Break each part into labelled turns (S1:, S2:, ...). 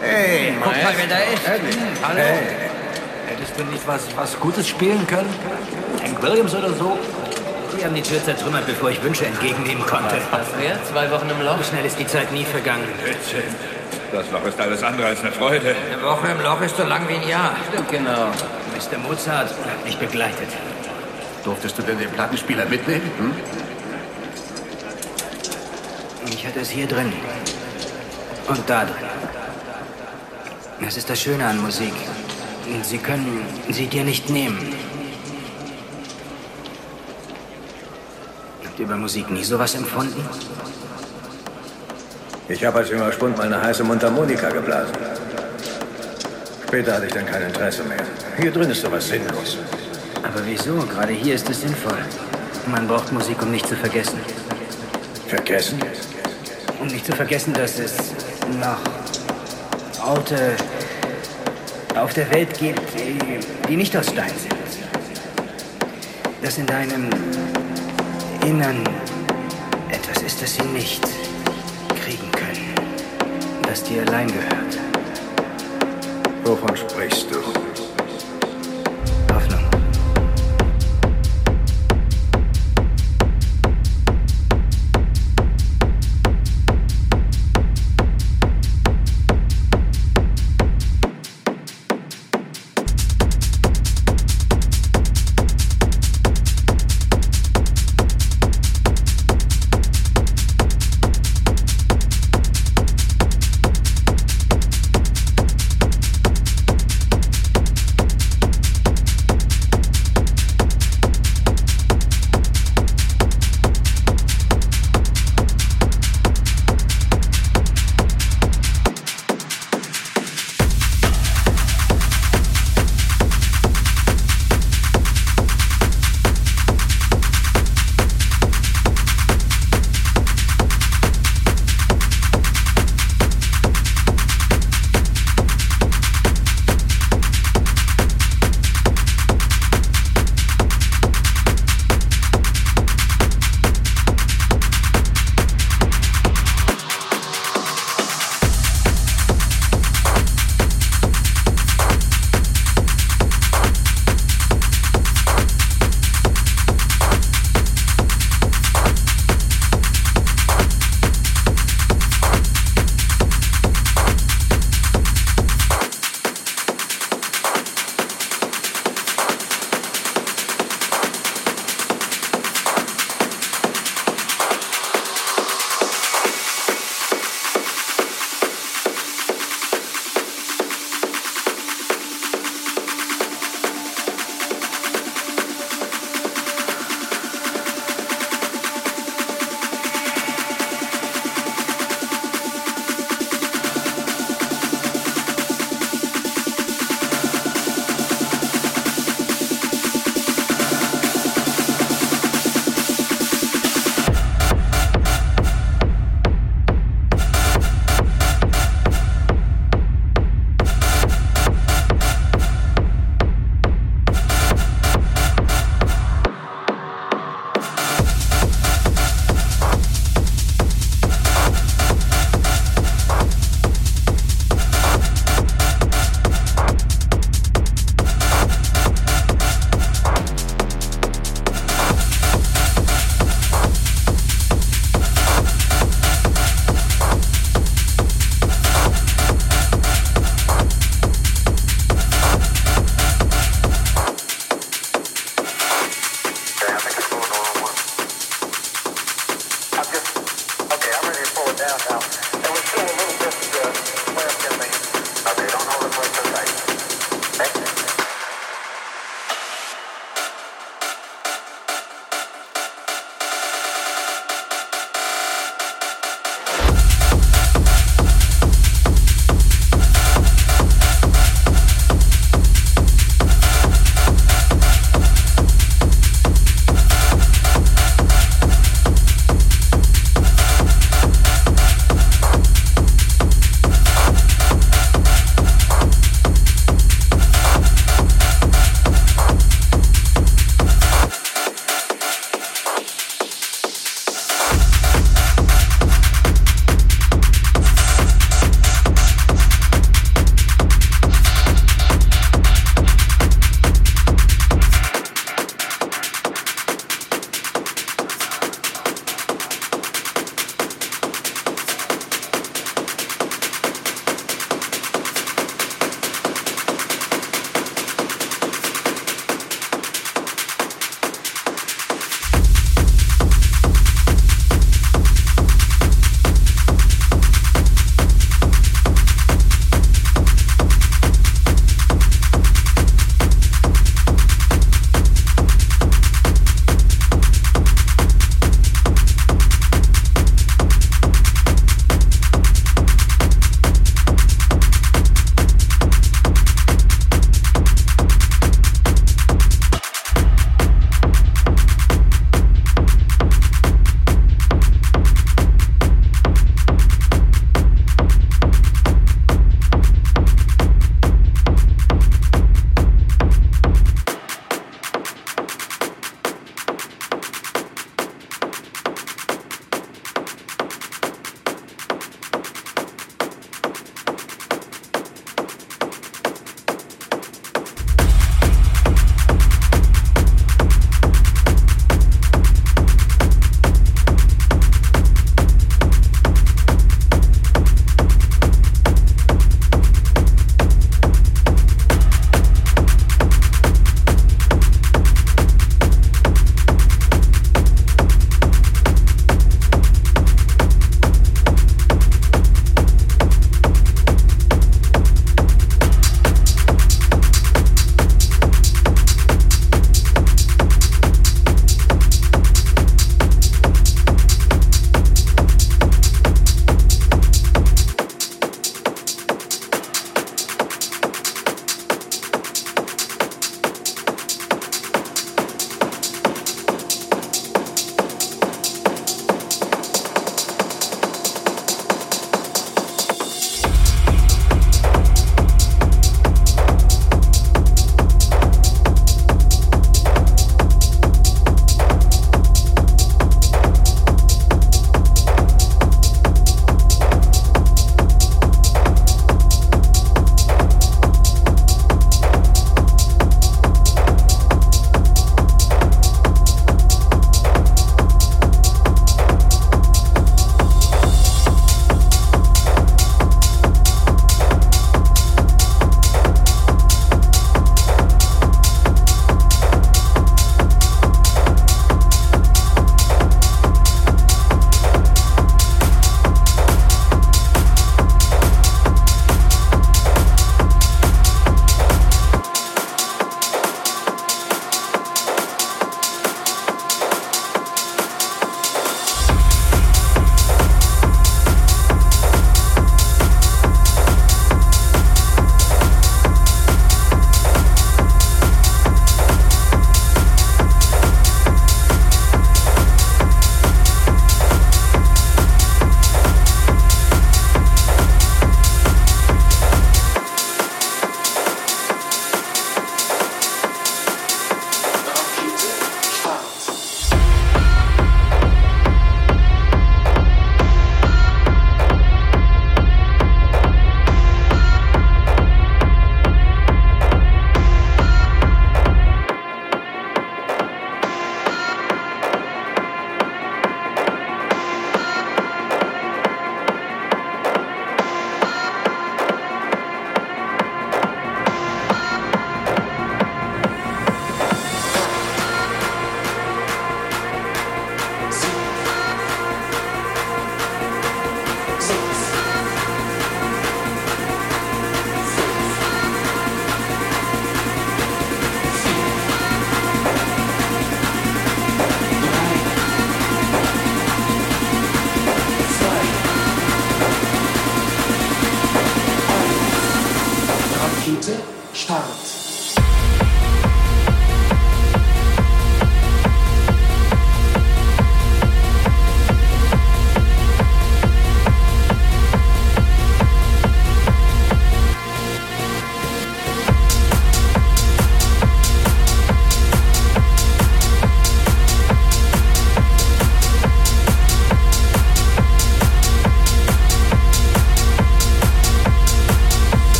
S1: Hey, guck mal, wer da ist.
S2: Hallo. Hättest du nicht was, was Gutes spielen können? Hank Williams oder so?
S1: Die haben die Tür zertrümmert, bevor ich Wünsche entgegennehmen konnte.
S3: Was wär? Zwei Wochen im Loch?
S1: So schnell ist die Zeit nie vergangen.
S4: Das Loch ist alles andere als eine Freude.
S1: Eine Woche im Loch ist so lang wie ein Jahr.
S3: Stimmt, genau.
S1: Mr. Mozart hat mich begleitet.
S5: Durftest du denn den Plattenspieler mitnehmen? Hm?
S1: Ich hatte es hier drin. Und da drin. Das ist das Schöne an Musik. Sie können sie dir nicht nehmen. Habt ihr über Musik nie sowas empfunden?
S6: Ich habe als junger Spund mal eine heiße Mundharmonika geblasen. Später hatte ich dann kein Interesse mehr. Hier drin ist sowas sinnlos.
S1: Aber wieso? Gerade hier ist es sinnvoll. Man braucht Musik, um nicht zu vergessen.
S6: Vergessen?
S1: Um nicht zu vergessen, dass es noch Orte auf der Welt gibt, die, die nicht aus Stein sind. Dass in deinem Innern etwas ist, das sie nicht kriegen können. Das dir allein gehört.
S6: Wovon sprichst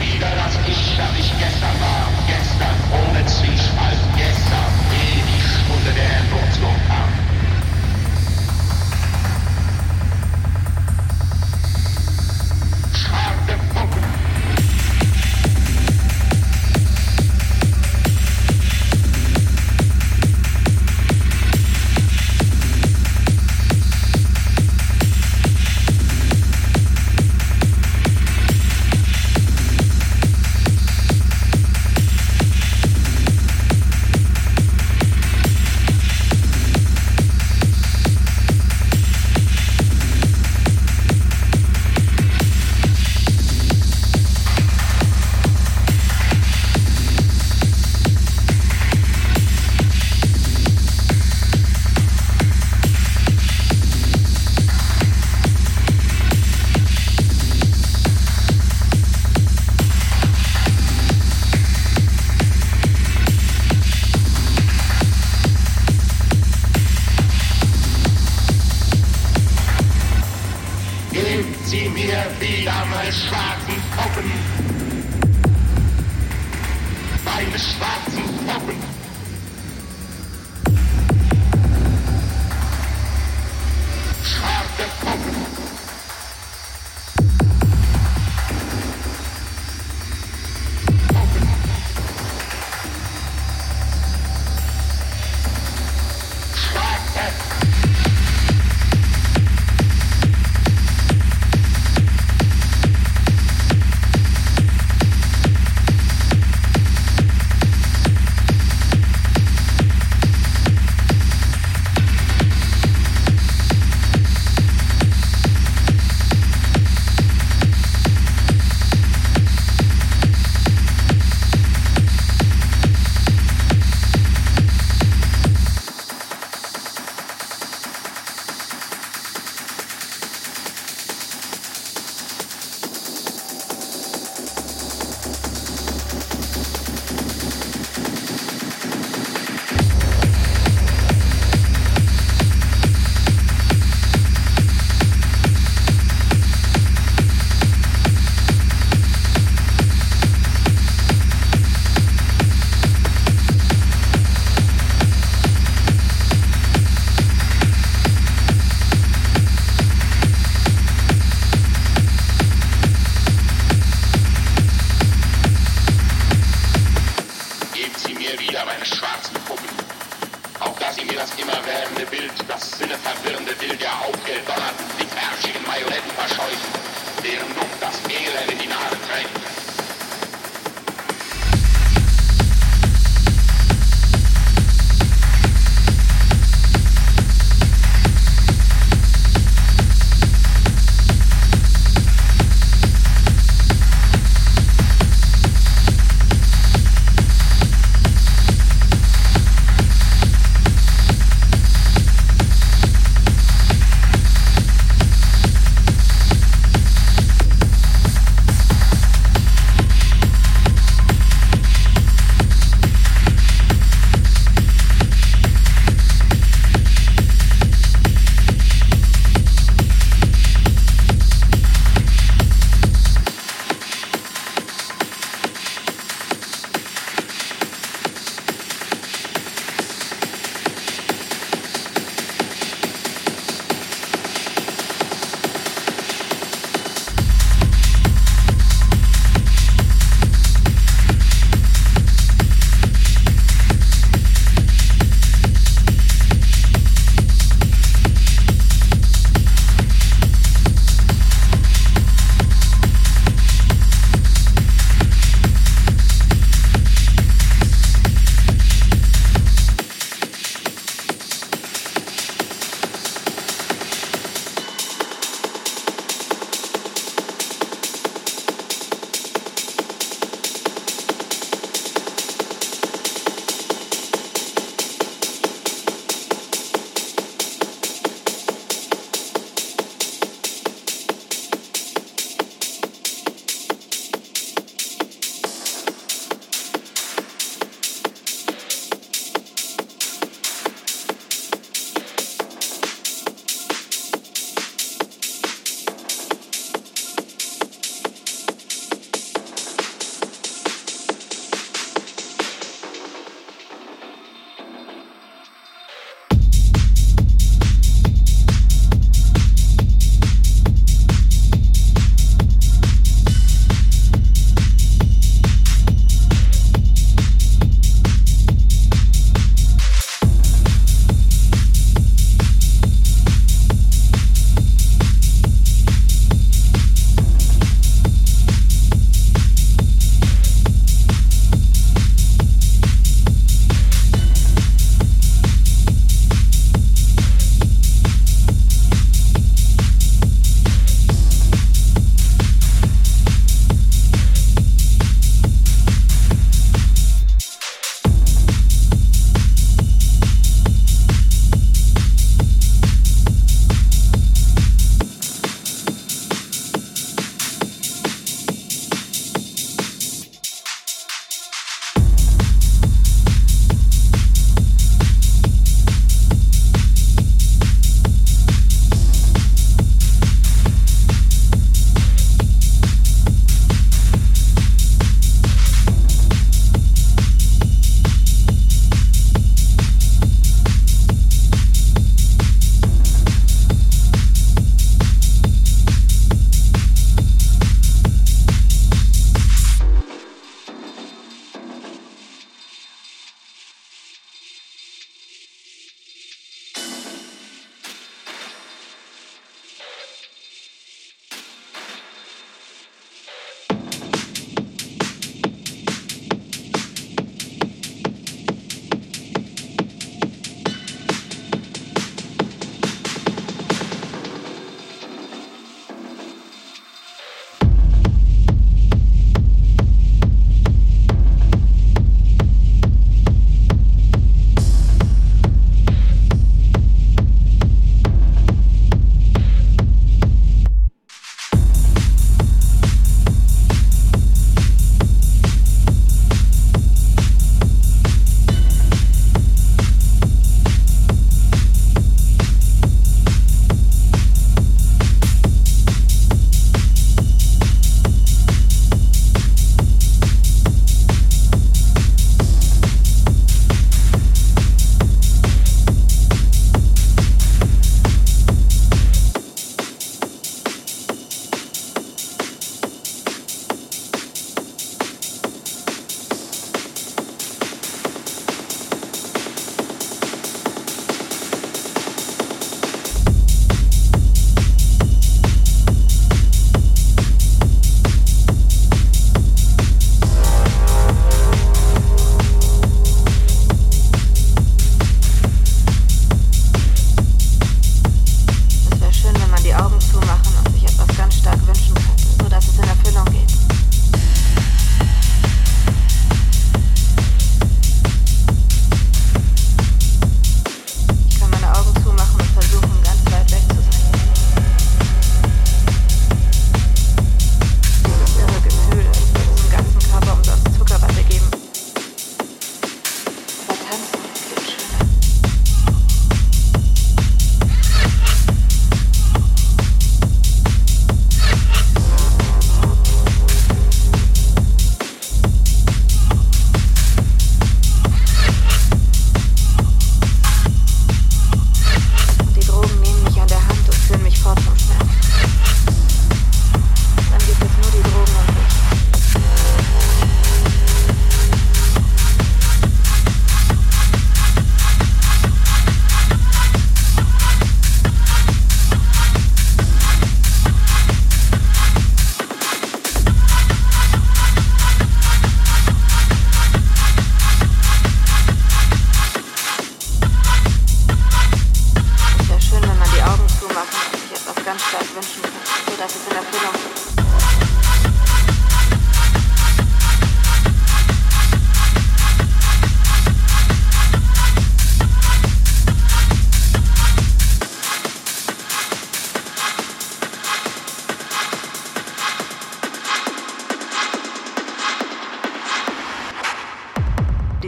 S7: Wieder das Ich, das ich gestern war, gestern ohne Zwiespalt.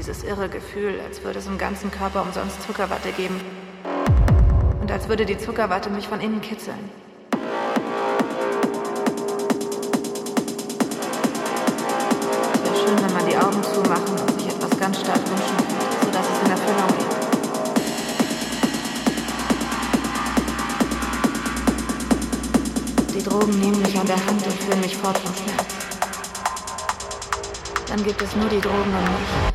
S8: dieses irre Gefühl, als würde es im ganzen Körper umsonst Zuckerwatte geben. Und als würde die Zuckerwatte mich von innen kitzeln. Es wäre schön, wenn man die Augen zumachen und sich etwas ganz stark wünschen könnte, sodass es in Erfüllung geht. Die Drogen nehmen mich an der Hand und führen mich fort vom Schmerz. Dann gibt es nur die Drogen und mich.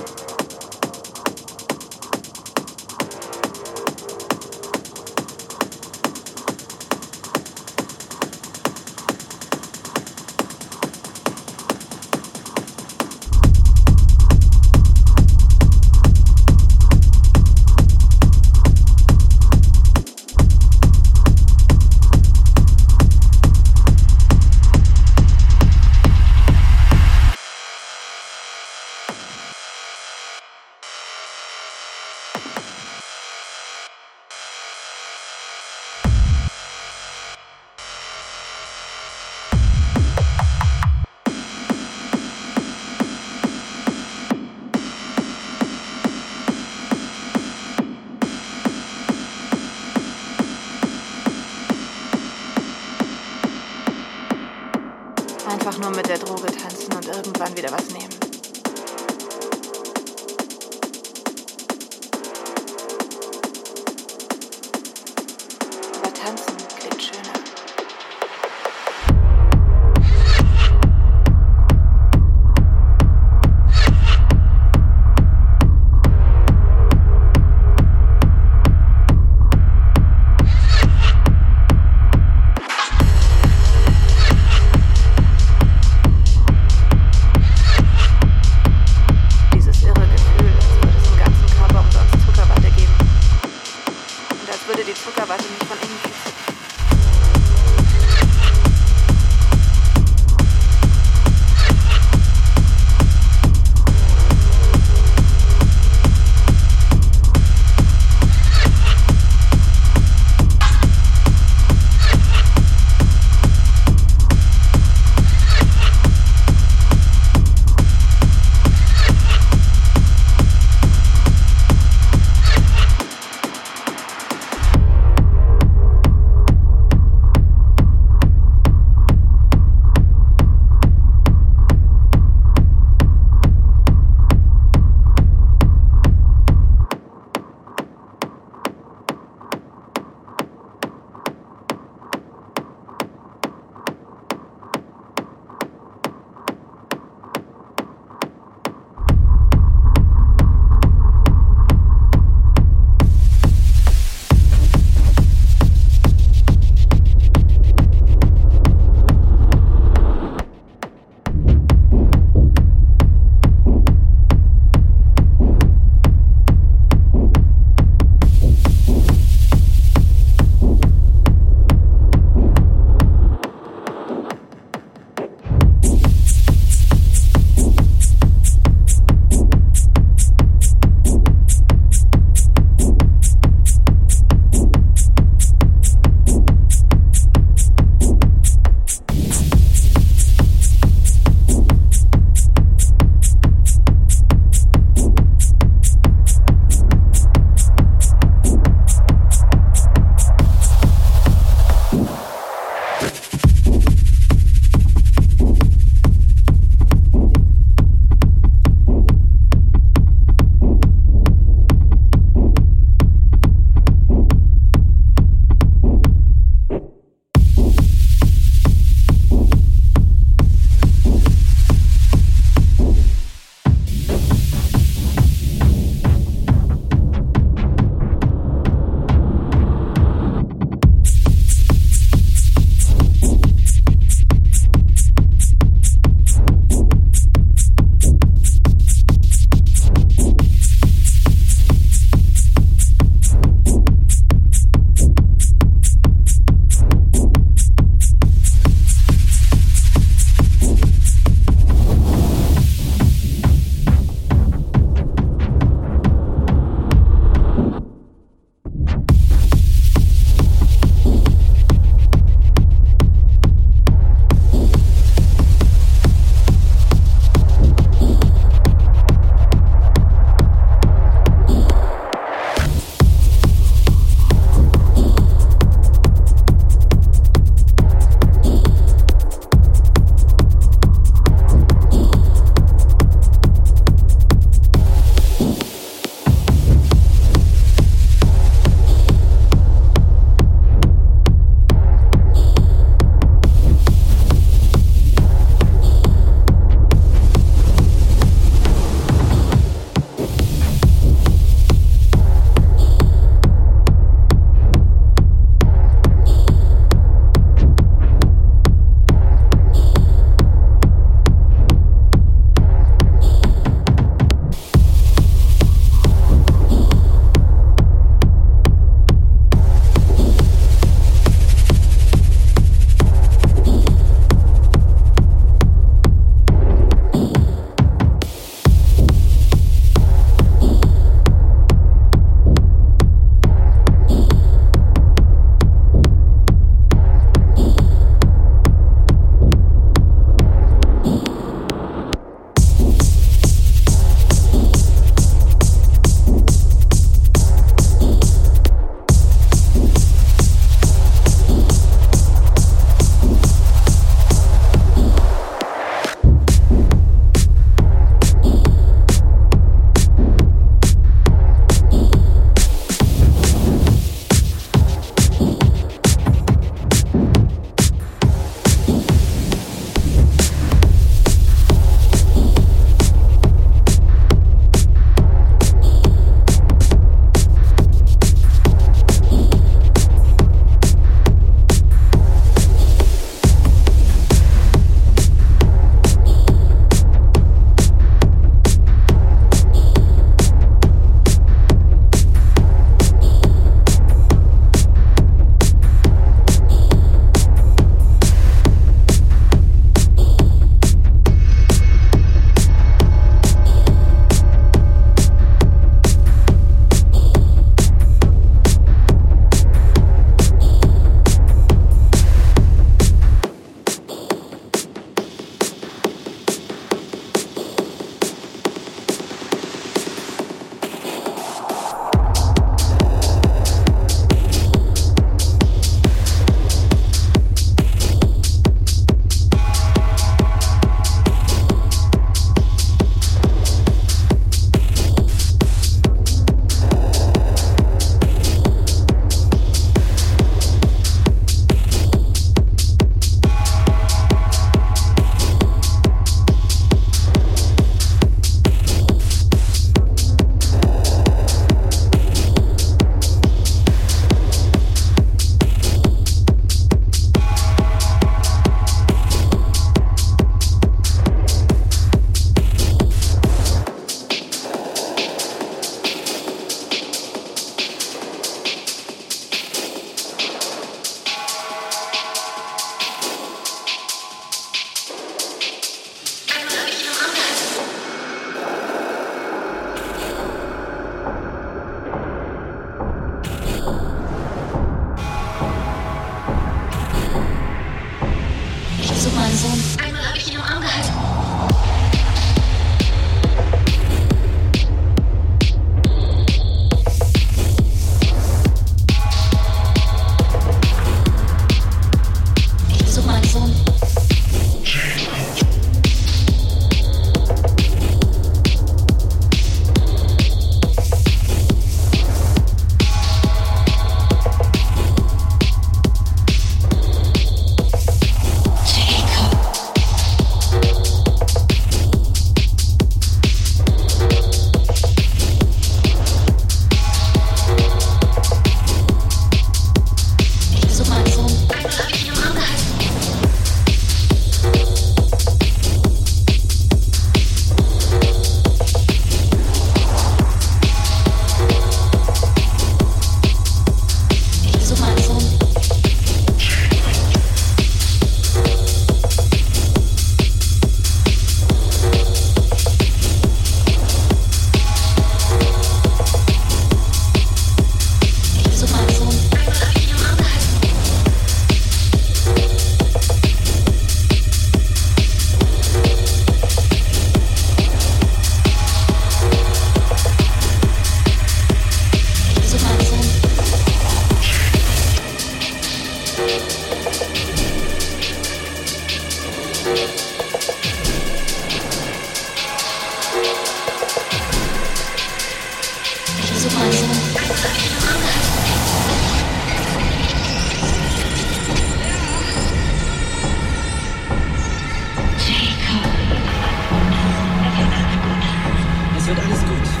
S8: wird
S9: alles
S7: gut.